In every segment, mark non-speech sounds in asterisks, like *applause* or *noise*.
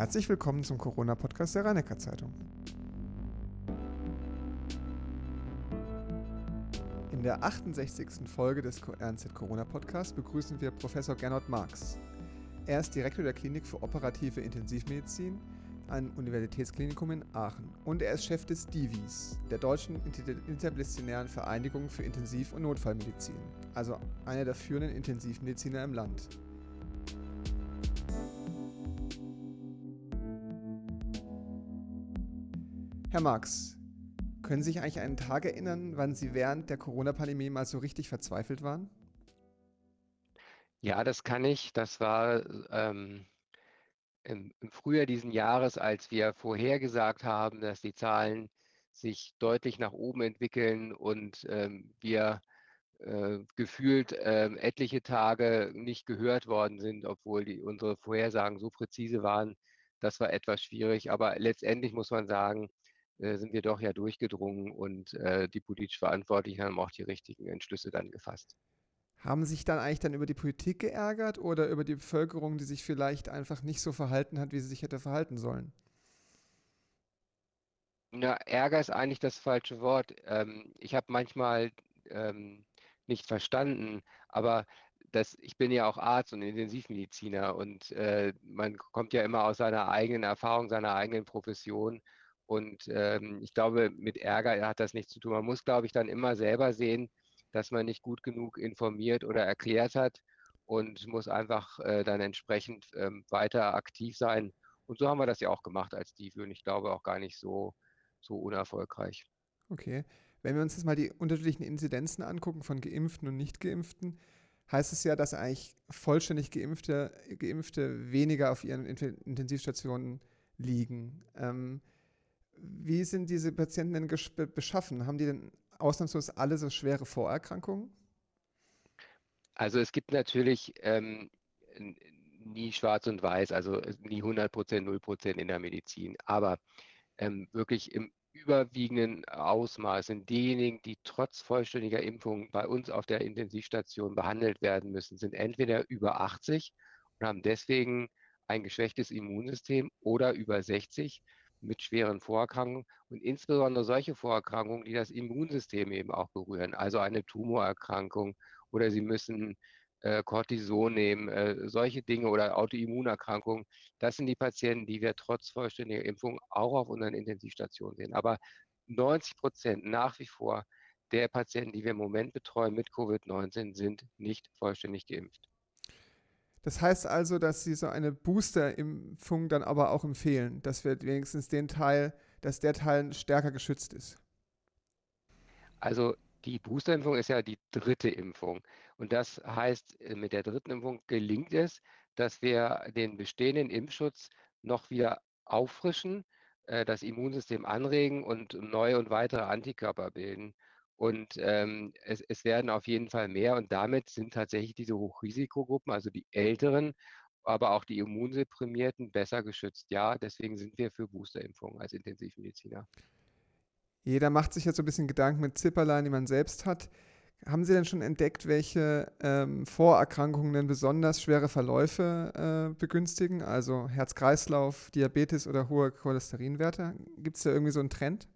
Herzlich willkommen zum Corona-Podcast der rhein zeitung In der 68. Folge des RNZ Corona-Podcasts begrüßen wir Professor Gernot Marx. Er ist Direktor der Klinik für operative Intensivmedizin am Universitätsklinikum in Aachen und er ist Chef des DIVIS, der Deutschen Interdisziplinären Vereinigung für Intensiv- und Notfallmedizin, also einer der führenden Intensivmediziner im Land. Herr Marx, können Sie sich eigentlich einen Tag erinnern, wann Sie während der Corona-Pandemie mal so richtig verzweifelt waren? Ja, das kann ich. Das war ähm, im, im Frühjahr diesen Jahres, als wir vorhergesagt haben, dass die Zahlen sich deutlich nach oben entwickeln und ähm, wir äh, gefühlt äh, etliche Tage nicht gehört worden sind, obwohl die, unsere Vorhersagen so präzise waren. Das war etwas schwierig, aber letztendlich muss man sagen, sind wir doch ja durchgedrungen und äh, die politisch Verantwortlichen haben auch die richtigen Entschlüsse dann gefasst. Haben sich dann eigentlich dann über die Politik geärgert oder über die Bevölkerung, die sich vielleicht einfach nicht so verhalten hat, wie sie sich hätte verhalten sollen? Na, Ärger ist eigentlich das falsche Wort. Ähm, ich habe manchmal ähm, nicht verstanden, aber das, ich bin ja auch Arzt und Intensivmediziner und äh, man kommt ja immer aus seiner eigenen Erfahrung, seiner eigenen Profession. Und ähm, ich glaube, mit Ärger hat das nichts zu tun. Man muss, glaube ich, dann immer selber sehen, dass man nicht gut genug informiert oder erklärt hat und muss einfach äh, dann entsprechend ähm, weiter aktiv sein. Und so haben wir das ja auch gemacht als DIVI und ich glaube auch gar nicht so, so unerfolgreich. Okay. Wenn wir uns jetzt mal die unterschiedlichen Inzidenzen angucken von Geimpften und Nicht-Geimpften, heißt es ja, dass eigentlich vollständig Geimpfte, Geimpfte weniger auf ihren Intensivstationen liegen. Ähm, wie sind diese Patienten denn beschaffen? Haben die denn ausnahmslos alle so schwere Vorerkrankungen? Also es gibt natürlich ähm, nie schwarz und weiß, also nie 100 Prozent, 0 Prozent in der Medizin. Aber ähm, wirklich im überwiegenden Ausmaß sind diejenigen, die trotz vollständiger Impfung bei uns auf der Intensivstation behandelt werden müssen, sind entweder über 80 und haben deswegen ein geschwächtes Immunsystem oder über 60 mit schweren Vorerkrankungen und insbesondere solche Vorerkrankungen, die das Immunsystem eben auch berühren, also eine Tumorerkrankung oder sie müssen äh, Cortison nehmen, äh, solche Dinge oder Autoimmunerkrankungen. Das sind die Patienten, die wir trotz vollständiger Impfung auch auf unseren Intensivstationen sehen. Aber 90 Prozent nach wie vor der Patienten, die wir im Moment betreuen mit Covid-19, sind nicht vollständig geimpft. Das heißt also, dass Sie so eine Boosterimpfung dann aber auch empfehlen, dass wir wenigstens den Teil, dass der Teil stärker geschützt ist. Also die Boosterimpfung ist ja die dritte Impfung. Und das heißt, äh, mit der dritten Impfung gelingt es, dass wir den bestehenden Impfschutz noch wieder auffrischen, äh, das Immunsystem anregen und neue und weitere Antikörper bilden. Und ähm, es, es, werden auf jeden Fall mehr und damit sind tatsächlich diese Hochrisikogruppen, also die Älteren, aber auch die Immunsupprimierten besser geschützt. Ja, deswegen sind wir für Boosterimpfungen als Intensivmediziner. Jeder macht sich jetzt so ein bisschen Gedanken mit Zipperlein, die man selbst hat. Haben Sie denn schon entdeckt, welche ähm, Vorerkrankungen denn besonders schwere Verläufe äh, begünstigen? Also Herz-Kreislauf, Diabetes oder hohe Cholesterinwerte? Gibt es da irgendwie so einen Trend?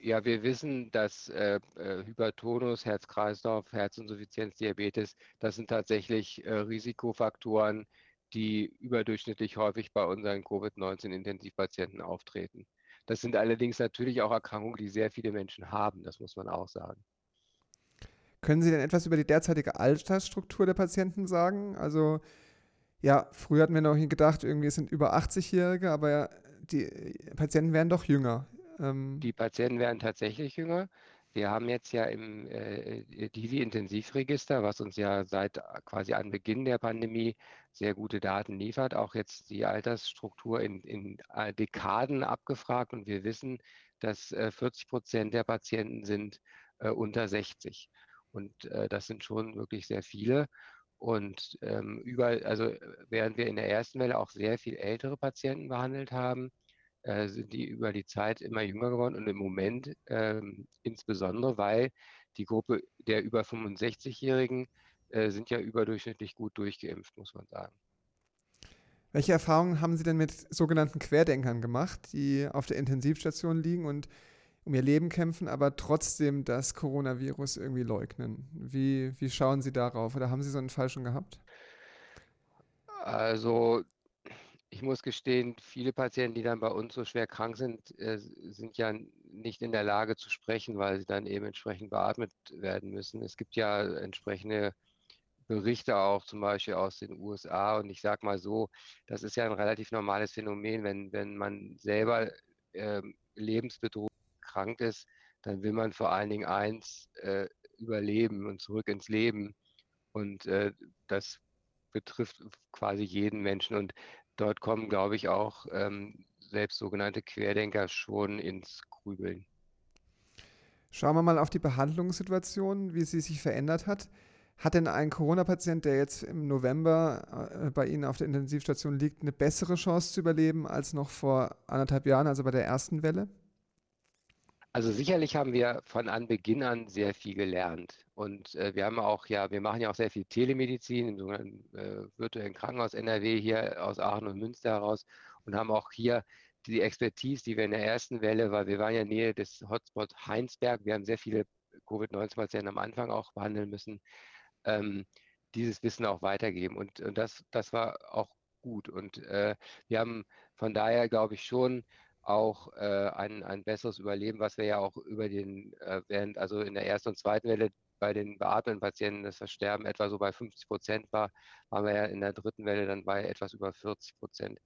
Ja, wir wissen, dass äh, äh, Hypertonus, Herz-Kreislauf, Herzinsuffizienz, Diabetes, das sind tatsächlich äh, Risikofaktoren, die überdurchschnittlich häufig bei unseren Covid-19-Intensivpatienten auftreten. Das sind allerdings natürlich auch Erkrankungen, die sehr viele Menschen haben, das muss man auch sagen. Können Sie denn etwas über die derzeitige Altersstruktur der Patienten sagen? Also, ja, früher hatten wir noch gedacht, irgendwie sind über 80-Jährige, aber die Patienten werden doch jünger. Ähm die Patienten werden tatsächlich jünger. Wir haben jetzt ja im äh, Divi-Intensivregister, was uns ja seit quasi Anbeginn der Pandemie sehr gute Daten liefert, auch jetzt die Altersstruktur in, in äh, Dekaden abgefragt und wir wissen, dass äh, 40 Prozent der Patienten sind äh, unter 60. Und äh, das sind schon wirklich sehr viele. Und ähm, überall, also während wir in der ersten Welle auch sehr viel ältere Patienten behandelt haben, äh, sind die über die Zeit immer jünger geworden und im Moment ähm, insbesondere, weil die Gruppe der über 65-Jährigen äh, sind ja überdurchschnittlich gut durchgeimpft, muss man sagen. Welche Erfahrungen haben Sie denn mit sogenannten Querdenkern gemacht, die auf der Intensivstation liegen und um ihr Leben kämpfen, aber trotzdem das Coronavirus irgendwie leugnen? Wie, wie schauen Sie darauf? Oder haben Sie so einen Fall schon gehabt? Also ich muss gestehen, viele Patienten, die dann bei uns so schwer krank sind, äh, sind ja nicht in der Lage zu sprechen, weil sie dann eben entsprechend beatmet werden müssen. Es gibt ja entsprechende Berichte auch zum Beispiel aus den USA und ich sage mal so, das ist ja ein relativ normales Phänomen, wenn, wenn man selber äh, lebensbedrohlich krank ist, dann will man vor allen Dingen eins, äh, überleben und zurück ins Leben. Und äh, das betrifft quasi jeden Menschen. Und dort kommen, glaube ich, auch ähm, selbst sogenannte Querdenker schon ins Grübeln. Schauen wir mal auf die Behandlungssituation, wie sie sich verändert hat. Hat denn ein Corona-Patient, der jetzt im November äh, bei Ihnen auf der Intensivstation liegt, eine bessere Chance zu überleben als noch vor anderthalb Jahren, also bei der ersten Welle? Also sicherlich haben wir von Anbeginn an sehr viel gelernt. Und äh, wir haben auch ja, wir machen ja auch sehr viel Telemedizin im sogenannten äh, virtuellen Krankenhaus NRW hier aus Aachen und Münster heraus und haben auch hier die Expertise, die wir in der ersten Welle, weil wir waren ja Nähe des Hotspots Heinsberg, wir haben sehr viele Covid-19-Patienten am Anfang auch behandeln müssen, ähm, dieses Wissen auch weitergeben. Und, und das, das war auch gut. Und äh, wir haben von daher, glaube ich, schon auch äh, ein, ein besseres Überleben, was wir ja auch über den, äh, während, also in der ersten und zweiten Welle bei den beatmeten Patienten das Versterben etwa so bei 50 Prozent war, waren wir ja in der dritten Welle dann bei etwas über 40 Prozent.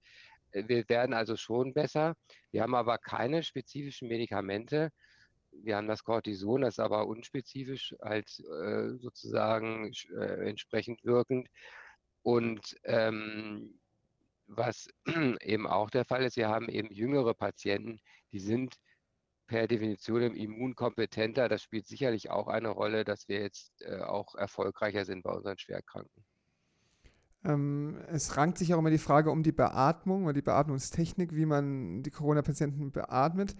Äh, wir werden also schon besser. Wir haben aber keine spezifischen Medikamente. Wir haben das Cortison, das ist aber unspezifisch als äh, sozusagen äh, entsprechend wirkend. Und ähm, was *clears throat* eben auch der Fall ist, wir haben eben jüngere Patienten, die sind per Definition immunkompetenter. Das spielt sicherlich auch eine Rolle, dass wir jetzt äh, auch erfolgreicher sind bei unseren Schwerkranken. Ähm, es rankt sich auch immer die Frage um die Beatmung oder die Beatmungstechnik, wie man die Corona-Patienten beatmet.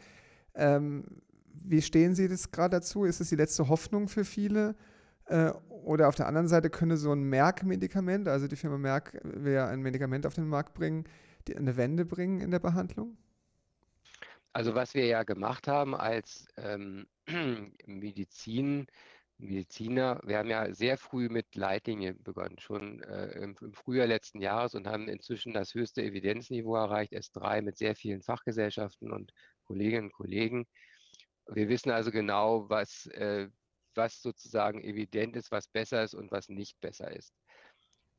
Ähm, wie stehen Sie das gerade dazu? Ist es die letzte Hoffnung für viele? Äh, oder auf der anderen Seite könnte so ein Merck-Medikament, also die Firma Merck will ja ein Medikament auf den Markt bringen, die eine Wende bringen in der Behandlung? Also was wir ja gemacht haben als ähm, *clears throat* Medizin, Mediziner, wir haben ja sehr früh mit Leitlinien begonnen, schon äh, im, im, Frühjahr letzten Jahres und haben inzwischen das höchste Evidenzniveau erreicht, S3 mit sehr vielen Fachgesellschaften und Kolleginnen und Kollegen. Wir wissen also genau, was, äh, was sozusagen evident ist, was besser ist und was nicht besser ist.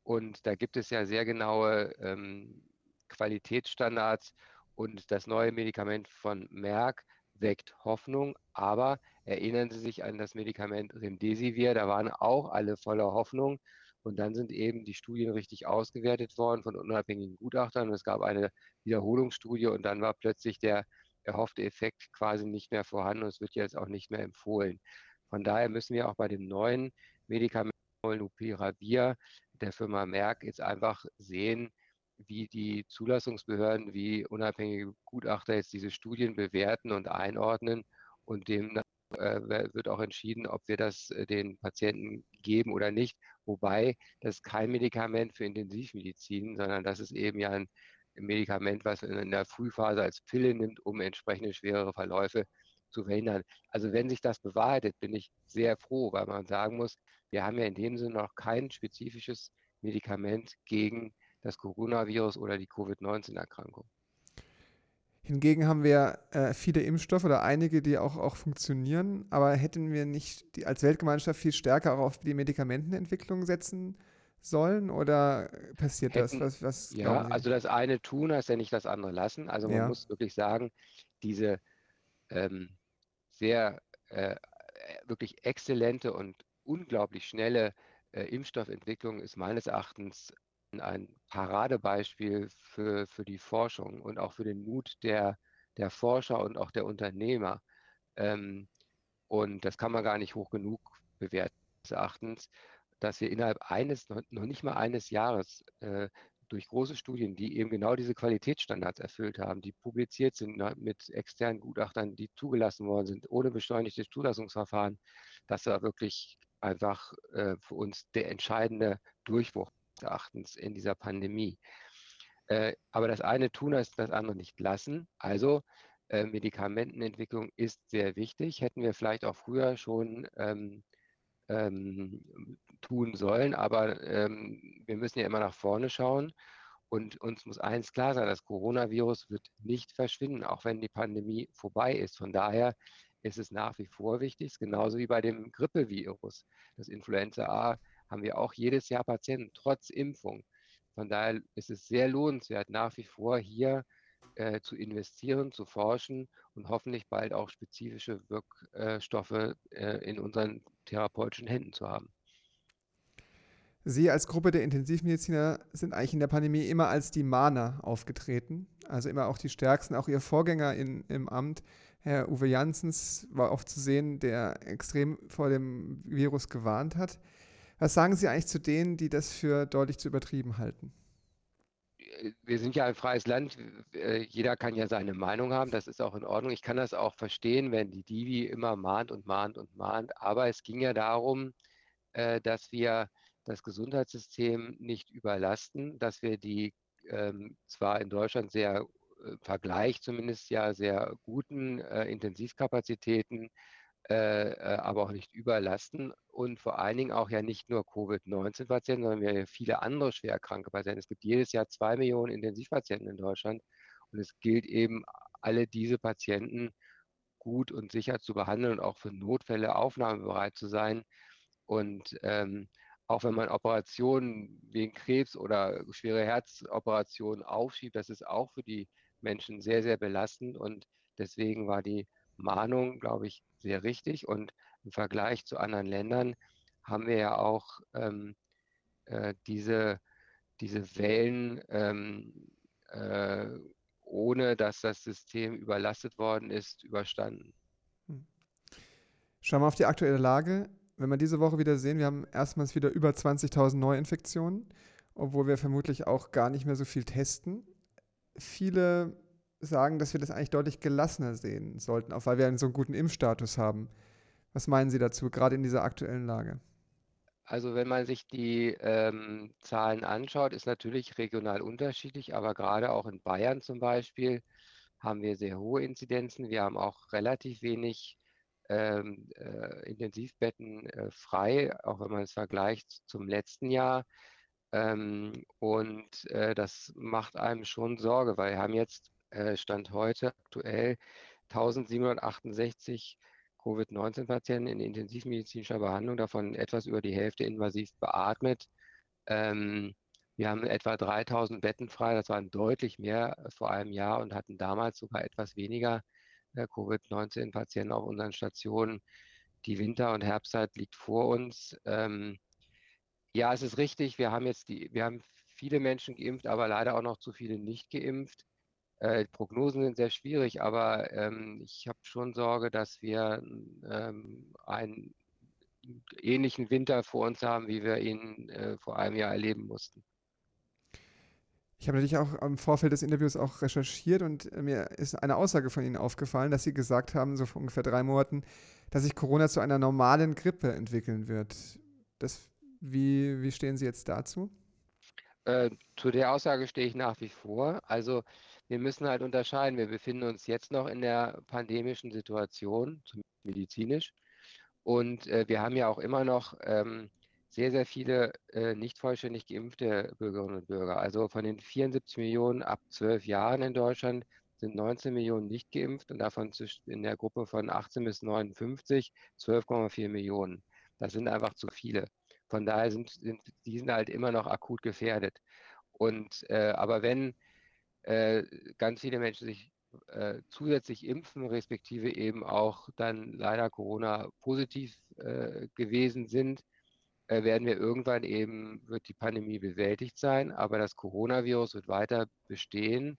Und da gibt es ja sehr genaue ähm, Qualitätsstandards und das neue Medikament von Merck weckt Hoffnung, aber erinnern Sie sich an das Medikament Remdesivir, da waren auch alle voller Hoffnung. Und dann sind eben die Studien richtig ausgewertet worden von unabhängigen Gutachtern. Und es gab eine Wiederholungsstudie und dann war plötzlich der erhoffte Effekt quasi nicht mehr vorhanden. Und es wird jetzt auch nicht mehr empfohlen. Von daher müssen wir auch bei dem neuen Medikament Molnupiravir der Firma Merck jetzt einfach sehen, wie die Zulassungsbehörden, wie unabhängige Gutachter jetzt diese Studien bewerten und einordnen. Und dem äh, wird auch entschieden, ob wir das äh, den Patienten geben oder nicht. Wobei das ist kein Medikament für Intensivmedizin, sondern das ist eben ja ein Medikament, was in der Frühphase als Pille nimmt, um entsprechende schwerere Verläufe zu verhindern. Also wenn sich das bewahrheitet, bin ich sehr froh, weil man sagen muss, wir haben ja in dem Sinne noch kein spezifisches Medikament gegen das Coronavirus oder die Covid-19-Erkrankung. Hingegen haben wir äh, viele Impfstoffe oder einige, die auch, auch funktionieren. Aber hätten wir nicht die, als Weltgemeinschaft viel stärker auch auf die Medikamentenentwicklung setzen sollen oder passiert hätten, das? Was, was ja, also das eine tun heißt ja nicht das andere lassen. Also man ja. muss wirklich sagen, diese ähm, sehr äh, wirklich exzellente und unglaublich schnelle äh, Impfstoffentwicklung ist meines Erachtens ein Paradebeispiel für, für die Forschung und auch für den Mut der, der Forscher und auch der Unternehmer. Ähm, und das kann man gar nicht hoch genug bewerten, meines Erachtens, dass wir innerhalb eines, noch, noch nicht mal eines Jahres äh, durch große Studien, die eben genau diese Qualitätsstandards erfüllt haben, die publiziert sind ne, mit externen Gutachtern, die zugelassen worden sind, ohne beschleunigtes Zulassungsverfahren, das war wirklich einfach äh, für uns der entscheidende Durchbruch Erachtens in dieser Pandemie. Äh, aber das eine tun heißt das andere nicht lassen. Also äh, Medikamentenentwicklung ist sehr wichtig. Hätten wir vielleicht auch früher schon ähm, ähm, tun sollen, aber ähm, wir müssen ja immer nach vorne schauen. Und uns muss eins klar sein, das Coronavirus wird nicht verschwinden, auch wenn die Pandemie vorbei ist. Von daher ist es nach wie vor wichtig, genauso wie bei dem Grippevirus. Das Influenza A haben wir auch jedes Jahr Patienten, trotz Impfung. Von daher ist es sehr lohnenswert, nach wie vor hier äh, zu investieren, zu forschen und hoffentlich bald auch spezifische Wirkstoffe äh, in unseren therapeutischen Händen zu haben. Sie als Gruppe der Intensivmediziner sind eigentlich in der Pandemie immer als die Mahner aufgetreten, also immer auch die Stärksten. Auch Ihr Vorgänger in, im Amt, Herr Uwe Janssens, war oft zu sehen, der extrem vor dem Virus gewarnt hat. Was sagen Sie eigentlich zu denen, die das für deutlich zu übertrieben halten? wir sind ja ein freies Land, jeder kann ja seine Meinung haben, das ist auch in Ordnung. Ich kann das auch verstehen, wenn die Divi immer mahnt und mahnt und mahnt, aber es ging ja darum, äh, dass wir das Gesundheitssystem nicht überlasten, dass wir die ähm, zwar in Deutschland sehr äh, Vergleich zumindest ja sehr guten Intensivkapazitäten äh, äh, aber auch nicht überlasten und vor allen Dingen auch ja nicht nur Covid-19-Patienten, sondern wir haben viele andere schwerkranke Patienten. Es gibt jedes Jahr zwei Millionen Intensivpatienten in Deutschland und es gilt eben, alle diese Patienten gut und sicher zu behandeln und auch für Notfälle aufnahmebereit zu sein. Und ähm, auch wenn man Operationen wegen Krebs oder schwere Herzoperationen aufschiebt, das ist auch für die Menschen sehr, sehr belastend. Und deswegen war die Mahnung, glaube ich, sehr richtig. Und im Vergleich zu anderen Ländern haben wir ja auch ähm, äh, diese, diese Wellen, ähm, äh, ohne dass das System überlastet worden ist, überstanden. Hm. Schauen wir auf die aktuelle Lage. Wenn wir diese Woche wieder sehen, wir haben erstmals wieder über 20.000 Neuinfektionen, obwohl wir vermutlich auch gar nicht mehr so viel testen. Viele sagen, dass wir das eigentlich deutlich gelassener sehen sollten, auch weil wir einen so guten Impfstatus haben. Was meinen Sie dazu, gerade in dieser aktuellen Lage? Also wenn man sich die ähm, Zahlen anschaut, ist natürlich regional unterschiedlich, aber gerade auch in Bayern zum Beispiel haben wir sehr hohe Inzidenzen. Wir haben auch relativ wenig ähm, äh, Intensivbetten äh, frei, auch wenn man es vergleicht zum letzten Jahr. Ähm, und äh, das macht einem schon Sorge, weil wir haben jetzt äh, Stand heute aktuell 1768 Covid-19-Patienten in intensivmedizinischer Behandlung, davon etwas über die Hälfte invasiv beatmet. Ähm, wir haben etwa 3000 Betten frei, das waren deutlich mehr vor einem Jahr und hatten damals sogar etwas weniger äh, Covid-19-Patienten auf unseren Stationen. Die Winter- und Herbstzeit liegt vor uns. Ähm, ja, es ist richtig, wir haben jetzt die, wir haben viele Menschen geimpft, aber leider auch noch zu viele nicht geimpft. Äh, Prognosen sind sehr schwierig, aber ähm, ich habe schon Sorge, dass wir ähm, einen ähnlichen Winter vor uns haben, wie wir ihn äh, vor einem Jahr erleben mussten. Ich habe natürlich auch im Vorfeld des Interviews auch recherchiert und äh, mir ist eine Aussage von Ihnen aufgefallen, dass Sie gesagt haben, so vor ungefähr drei Monaten, dass sich Corona zu einer normalen Grippe entwickeln wird. Das, wie, wie stehen Sie jetzt dazu? Äh, zu der Aussage stehe ich nach wie vor. Also wir müssen halt unterscheiden. Wir befinden uns jetzt noch in der pandemischen Situation, medizinisch. Und äh, wir haben ja auch immer noch ähm, sehr, sehr viele äh, nicht vollständig geimpfte Bürgerinnen und Bürger. Also von den 74 Millionen ab 12 Jahren in Deutschland sind 19 Millionen nicht geimpft und davon in der Gruppe von 18 bis 59 12,4 Millionen. Das sind einfach zu viele. Von daher sind, sind die sind halt immer noch akut gefährdet. Und äh, aber wenn äh, ganz viele Menschen sich äh, zusätzlich impfen, respektive eben auch dann leider Corona positiv äh, gewesen sind, werden wir irgendwann eben, wird die Pandemie bewältigt sein, aber das Coronavirus wird weiter bestehen.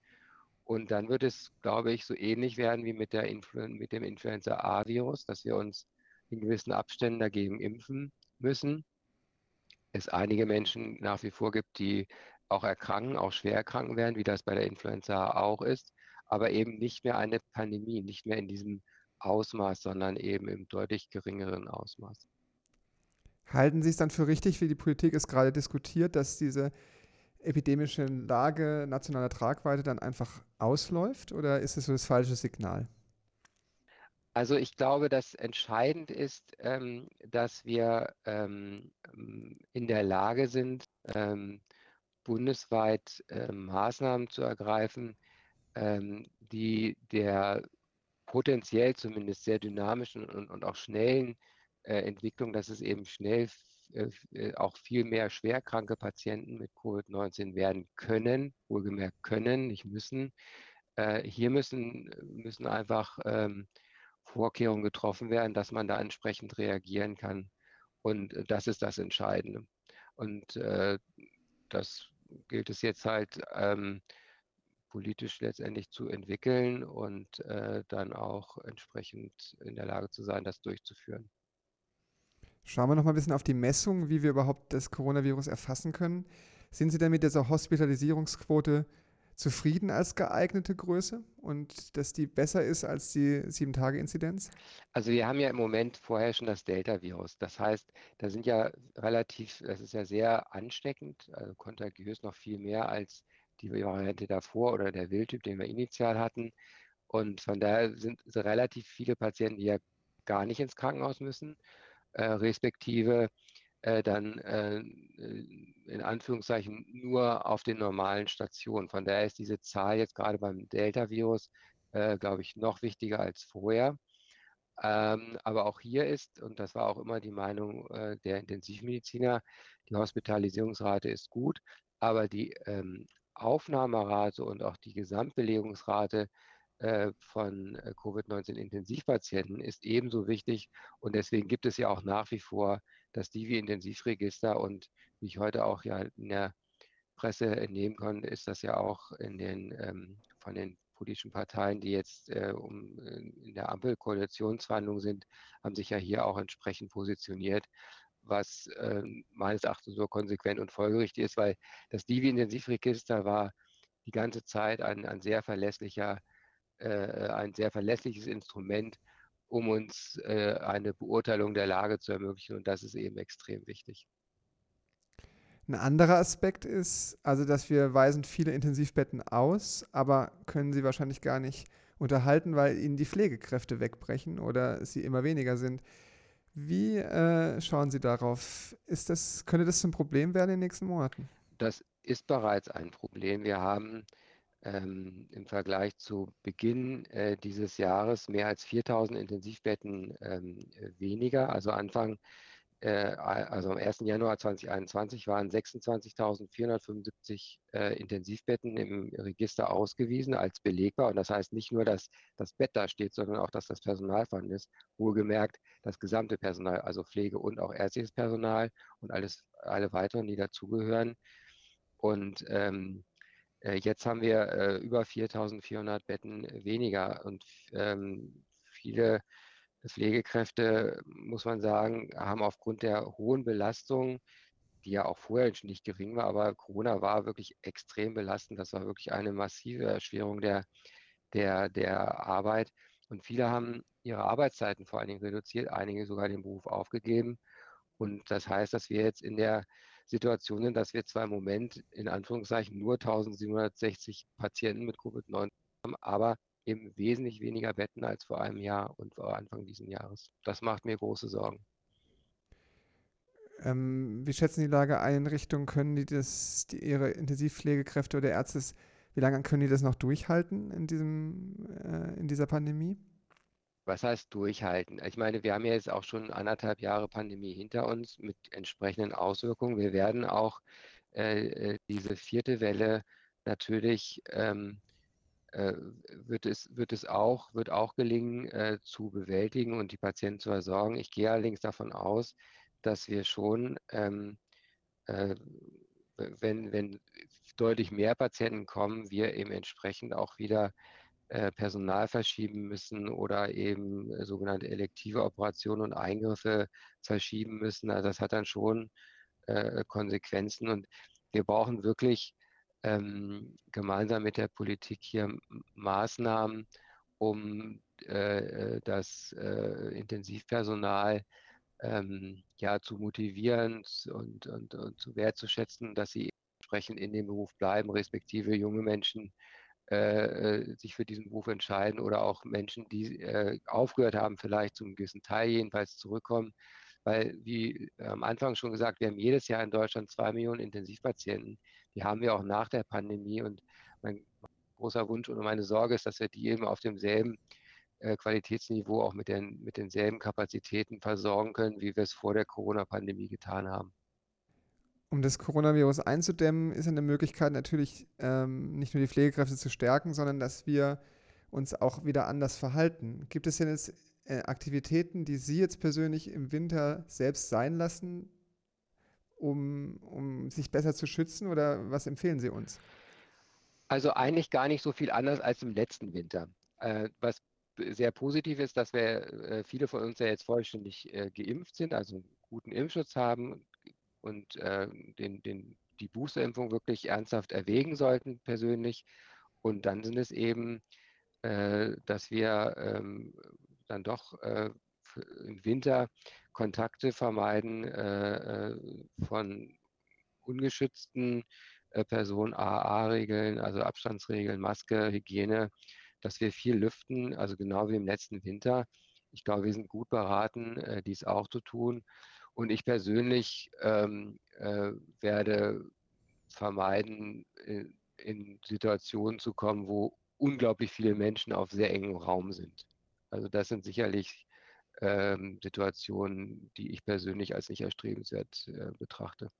Und dann wird es, glaube ich, so ähnlich werden wie mit, der Influ mit dem Influenza-A-Virus, dass wir uns in gewissen Abständen dagegen impfen müssen. Es einige Menschen nach wie vor gibt, die auch erkranken, auch schwer erkranken werden, wie das bei der Influenza auch ist, aber eben nicht mehr eine Pandemie, nicht mehr in diesem Ausmaß, sondern eben im deutlich geringeren Ausmaß. Halten Sie es dann für richtig, wie die Politik es gerade diskutiert, dass diese epidemische Lage nationaler Tragweite dann einfach ausläuft oder ist es so das falsche Signal? Also ich glaube, dass entscheidend ist, ähm, dass wir ähm, in der Lage sind, ähm, bundesweit äh, Maßnahmen zu ergreifen, ähm, die der potenziell zumindest sehr dynamischen und, und auch schnellen Entwicklung, dass es eben schnell äh, äh, auch viel mehr schwerkranke Patienten mit Covid-19 werden können, wohlgemerkt können, nicht müssen. Äh, hier müssen, müssen einfach ähm, Vorkehrungen getroffen werden, dass man da entsprechend reagieren kann. Und äh, das ist das Entscheidende. Und äh, das gilt es jetzt halt ähm, politisch letztendlich zu entwickeln und äh, dann auch entsprechend in der Lage zu sein, das durchzuführen. Schauen wir noch mal ein bisschen auf die Messung, wie wir überhaupt das Coronavirus erfassen können. Sind Sie denn mit dieser Hospitalisierungsquote zufrieden als geeignete Größe und dass die besser ist als die Sieben-Tage-Inzidenz? Also wir haben ja im Moment vorher schon das Delta-Virus. Das heißt, da sind ja relativ, das ist ja sehr ansteckend, also kontagiös noch viel mehr als die Variante davor oder der Wildtyp, den wir initial hatten. Und von daher sind relativ viele Patienten, die ja gar nicht ins Krankenhaus müssen, äh, respektive äh, dann äh, in Anführungszeichen nur auf den normalen Stationen. Von daher ist diese Zahl jetzt gerade beim Delta-Virus, äh, glaube ich, noch wichtiger als vorher. Ähm, aber auch hier ist, und das war auch immer die Meinung äh, der Intensivmediziner, die Hospitalisierungsrate ist gut, aber die ähm, Aufnahmerate und auch die Gesamtbelegungsrate von äh, Covid-19-Intensivpatienten ist ebenso wichtig. Und deswegen gibt es ja auch nach wie vor das Divi-Intensivregister. Und wie ich heute auch ja in der Presse entnehmen konnte, ist das ja auch in den, ähm, von den politischen Parteien, die jetzt äh, um, äh, in der Ampel-Koalitionsverhandlung sind, haben sich ja hier auch entsprechend positioniert, was äh, meines Erachtens so konsequent und folgerichtig ist, weil das Divi-Intensivregister war die ganze Zeit ein, ein sehr verlässlicher äh, ein sehr verlässliches Instrument, um uns äh, eine Beurteilung der Lage zu ermöglichen. Und das ist eben extrem wichtig. Ein anderer Aspekt ist, also dass wir weisen viele Intensivbetten aus, aber können sie wahrscheinlich gar nicht unterhalten, weil ihnen die Pflegekräfte wegbrechen oder sie immer weniger sind. Wie äh, schauen Sie darauf? Ist das, könnte das zum Problem werden in den nächsten Monaten? Das ist bereits ein Problem. Wir haben ähm, im Vergleich zu Beginn äh, dieses Jahres mehr als 4000 Intensivbetten ähm, weniger. Also Anfang, äh, also am 1. Januar 2021 waren 26.475 äh, Intensivbetten im Register ausgewiesen als belegbar. Und das heißt nicht nur, dass das Bett da steht, sondern auch, dass das Personal vorhanden ist. Wohlgemerkt, das gesamte Personal, also Pflege und auch ärztliches Personal und alles, alle weiteren, die dazugehören. Und ähm, äh, jetzt haben wir äh, über 4.400 Betten weniger und ähm, viele Pflegekräfte, muss man sagen, haben aufgrund der hohen Belastung, die ja auch vorher nicht gering war, aber Corona war wirklich extrem belastend. Das war wirklich eine massive Erschwerung der, der, der Arbeit. Und viele haben ihre Arbeitszeiten vor allen Dingen reduziert, einige sogar den Beruf aufgegeben. Und das heißt, dass wir jetzt in der Situationen, dass wir zwar im Moment in Anführungszeichen nur 1760 Patienten mit Covid-19 haben, aber eben wesentlich weniger Betten als vor einem Jahr und vor Anfang dieses Jahres. Das macht mir große Sorgen. Ähm, wie schätzen die Lage ein? Richtung können die das, die, ihre Intensivpflegekräfte oder Ärzte, wie lange können die das noch durchhalten in, diesem, äh, in dieser Pandemie? Was heißt durchhalten? Ich meine, wir haben ja jetzt auch schon anderthalb Jahre Pandemie hinter uns mit entsprechenden Auswirkungen. Wir werden auch äh, äh, diese vierte Welle natürlich ähm, äh, wird es, wird es auch, wird auch gelingen äh, zu bewältigen und die Patienten zu versorgen. Ich gehe allerdings davon aus, dass wir schon, ähm, äh, wenn, wenn deutlich mehr Patienten kommen, wir eben entsprechend auch wieder Personal verschieben müssen oder eben äh, sogenannte elektive Operationen und Eingriffe verschieben müssen. Also das hat dann schon äh, Konsequenzen und wir brauchen wirklich ähm, gemeinsam mit der Politik hier Maßnahmen, um äh, das äh, Intensivpersonal ähm, ja, zu motivieren und, und, und zu wertzuschätzen, dass sie entsprechend in dem Beruf bleiben, respektive junge Menschen äh, sich für diesen Beruf entscheiden oder auch Menschen, die äh, aufgehört haben, vielleicht zum gewissen Teil jedenfalls zurückkommen. Weil, wie am Anfang schon gesagt, wir haben jedes Jahr in Deutschland zwei Millionen Intensivpatienten. Die haben wir auch nach der Pandemie. Und mein großer Wunsch und meine Sorge ist, dass wir die eben auf demselben äh, Qualitätsniveau auch mit, den, mit denselben Kapazitäten versorgen können, wie wir es vor der Corona-Pandemie getan haben. Um das Coronavirus einzudämmen, ist eine Möglichkeit natürlich ähm, nicht nur die Pflegekräfte zu stärken, sondern dass wir uns auch wieder anders verhalten. Gibt es denn jetzt äh, Aktivitäten, die Sie jetzt persönlich im Winter selbst sein lassen, um, um sich besser zu schützen oder was empfehlen Sie uns? Also eigentlich gar nicht so viel anders als im letzten Winter. Äh, was sehr positiv ist, dass wir äh, viele von uns ja jetzt vollständig äh, geimpft sind, also einen guten Impfschutz haben und äh, den, den, die Boosterimpfung wirklich ernsthaft erwägen sollten persönlich. Und dann sind es eben, äh, dass wir ähm, dann doch äh, im Winter Kontakte vermeiden äh, von ungeschützten Personen, AA-Regeln, also Abstandsregeln, Maske, Hygiene dass wir viel lüften, also genau wie im letzten Winter. Ich glaube, wir sind gut beraten, äh, dies auch zu tun. Und ich persönlich ähm, äh, werde vermeiden, in, in Situationen zu kommen, wo unglaublich viele Menschen auf sehr engem Raum sind. Also das sind sicherlich ähm, Situationen, die ich persönlich als nicht erstrebenswert äh, betrachte.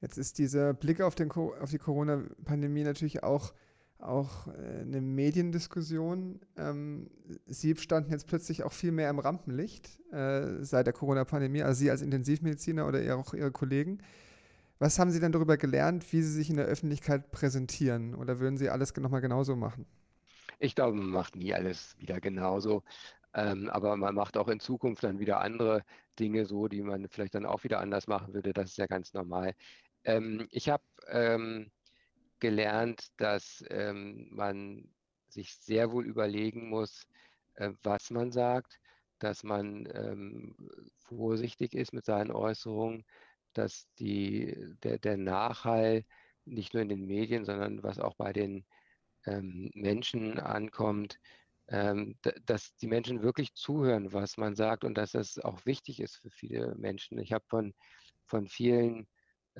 Jetzt ist dieser Blick auf, den, auf die Corona-Pandemie natürlich auch auch äh, eine Mediendiskussion. Ähm, Sie standen jetzt plötzlich auch viel mehr im Rampenlicht äh, seit der Corona-Pandemie, also Sie als Intensivmediziner oder auch Ihre Kollegen. Was haben Sie denn darüber gelernt, wie Sie sich in der Öffentlichkeit präsentieren? Oder würden Sie alles nochmal genauso machen? Ich glaube, man macht nie alles wieder genauso. Ähm, aber man macht auch in Zukunft dann wieder andere Dinge so, die man vielleicht dann auch wieder anders machen würde. Das ist ja ganz normal. Ähm, ich habe ähm, gelernt, dass ähm, man sich sehr wohl überlegen muss, äh, was man sagt, dass man ähm, vorsichtig ist mit seinen Äußerungen, dass die, der, der Nachhall nicht nur in den Medien, sondern was auch bei den ähm, Menschen ankommt, ähm, dass die Menschen wirklich zuhören, was man sagt und dass das auch wichtig ist für viele Menschen. Ich habe von, von vielen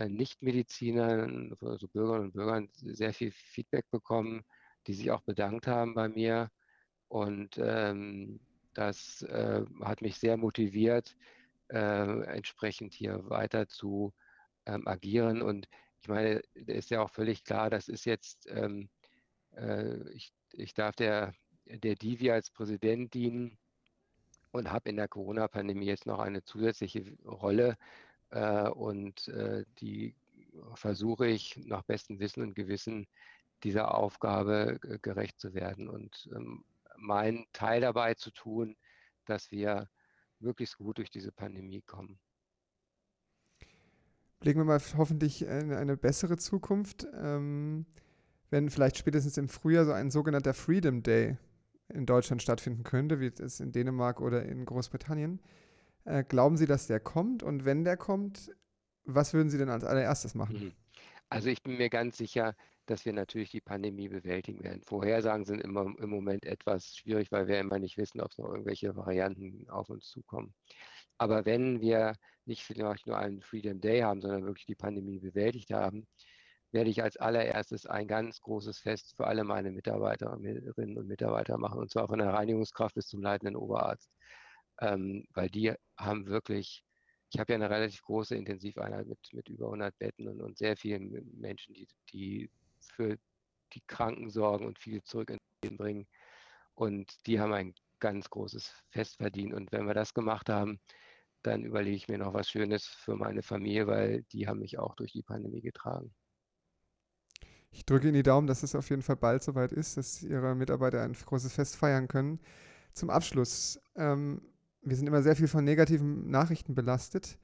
Nichtmedizinern, also Bürgerinnen und Bürgern, sehr viel Feedback bekommen, die sich auch bedankt haben bei mir. Und ähm, das äh, hat mich sehr motiviert, äh, entsprechend hier weiter zu ähm, agieren. Und ich meine, ist ja auch völlig klar, das ist jetzt, ähm, äh, ich, ich darf der, der Divi als Präsident dienen und habe in der Corona-Pandemie jetzt noch eine zusätzliche Rolle, äh, und äh, die versuche ich nach bestem Wissen und Gewissen dieser Aufgabe gerecht zu werden und ähm, meinen Teil dabei zu tun, dass wir möglichst gut durch diese Pandemie kommen. Blicken wir mal hoffentlich in eine bessere Zukunft. Ähm, wenn vielleicht spätestens im Frühjahr so ein sogenannter Freedom Day in Deutschland stattfinden könnte, wie es in Dänemark oder in Großbritannien. Äh, glauben Sie, dass der kommt? Und wenn der kommt, was würden Sie denn als allererstes machen? Mhm. Also ich bin mir ganz sicher, dass wir natürlich die Pandemie bewältigen werden. Vorhersagen sind immer im Moment etwas schwierig, weil wir immer nicht wissen, ob es noch irgendwelche Varianten auf uns zukommen. Aber wenn wir nicht vielleicht nur einen Freedom Day haben, sondern wirklich die Pandemie bewältigt haben, werde ich als allererstes ein ganz großes Fest für alle meine Mitarbeiterinnen und Mitarbeiter machen, und zwar von der Reinigungskraft bis zum leitenden Oberarzt ähm, weil die haben wirklich, ich habe ja eine relativ große Intensiveinheit mit, mit über 100 Betten und, und sehr vielen Menschen, die, die für die Kranken sorgen und viel zurück ins Leben bringen. Und die haben ein ganz großes Fest verdient. Und wenn wir das gemacht haben, dann überlege ich mir noch was Schönes für meine Familie, weil die haben mich auch durch die Pandemie getragen. Ich drücke Ihnen die Daumen, dass es auf jeden Fall bald soweit ist, dass Ihre Mitarbeiter ein großes Fest feiern können. Zum Abschluss, ähm, wir sind immer sehr viel von negativen Nachrichten belastet.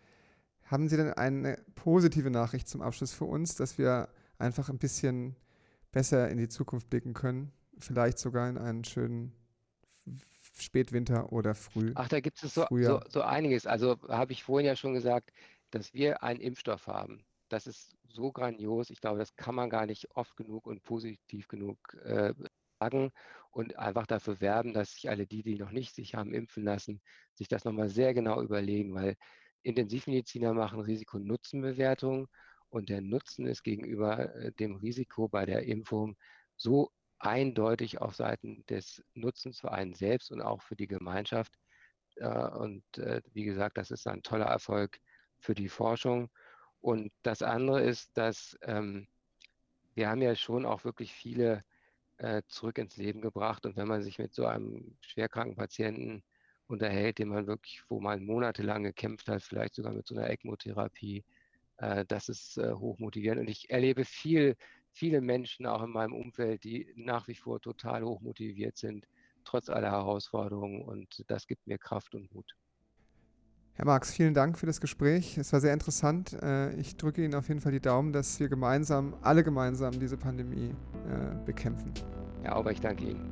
Haben Sie denn eine positive Nachricht zum Abschluss für uns, dass wir einfach ein bisschen besser in die Zukunft blicken können? Vielleicht sogar in einen schönen Spätwinter oder Früh. Ach, da gibt es so, so, so, einiges. Also habe ich vorhin ja schon gesagt, dass wir einen Impfstoff haben, das ist so grandios. Ich glaube, das kann man gar nicht oft genug und positiv genug äh, sagen und einfach dafür werben, dass sich alle die, die noch nicht sich haben impfen lassen, sich das nochmal sehr genau überlegen, weil Intensivmediziner machen Risiko-Nutzen-Bewertung und der Nutzen ist gegenüber äh, dem Risiko bei der Impfung so eindeutig auf Seiten des Nutzens für einen selbst und auch für die Gemeinschaft. Äh, und äh, wie gesagt, das ist ein toller Erfolg für die Forschung. Und das andere ist, dass ähm, wir haben ja schon auch wirklich viele äh, zurück ins Leben gebracht. Und wenn man sich mit so einem schwerkranken Patienten unterhält, den man wirklich, wo man monatelang gekämpft hat, vielleicht sogar mit so einer ECMO-Therapie, äh, das ist äh, hochmotivierend. Und ich erlebe viel, viele Menschen auch in meinem Umfeld, die nach wie vor total hochmotiviert sind, trotz aller Herausforderungen. Und das gibt mir Kraft und Mut. Herr Marx, vielen Dank für das Gespräch. Es war sehr interessant. Äh, ich drücke Ihnen auf jeden Fall die Daumen, dass wir gemeinsam, alle gemeinsam diese Pandemie äh, bekämpfen. Ja, aber ich danke Ihnen.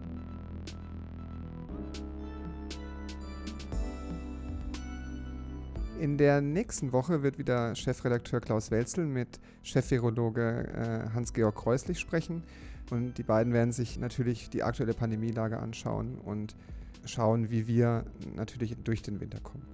In der nächsten Woche wird wieder Chefredakteur Klaus Welzel mit Chefvirologe äh, Hans-Georg Kreuslich sprechen. Und die beiden werden sich natürlich die aktuelle Pandemielage anschauen und schauen, wie wir natürlich durch den Winter kommen.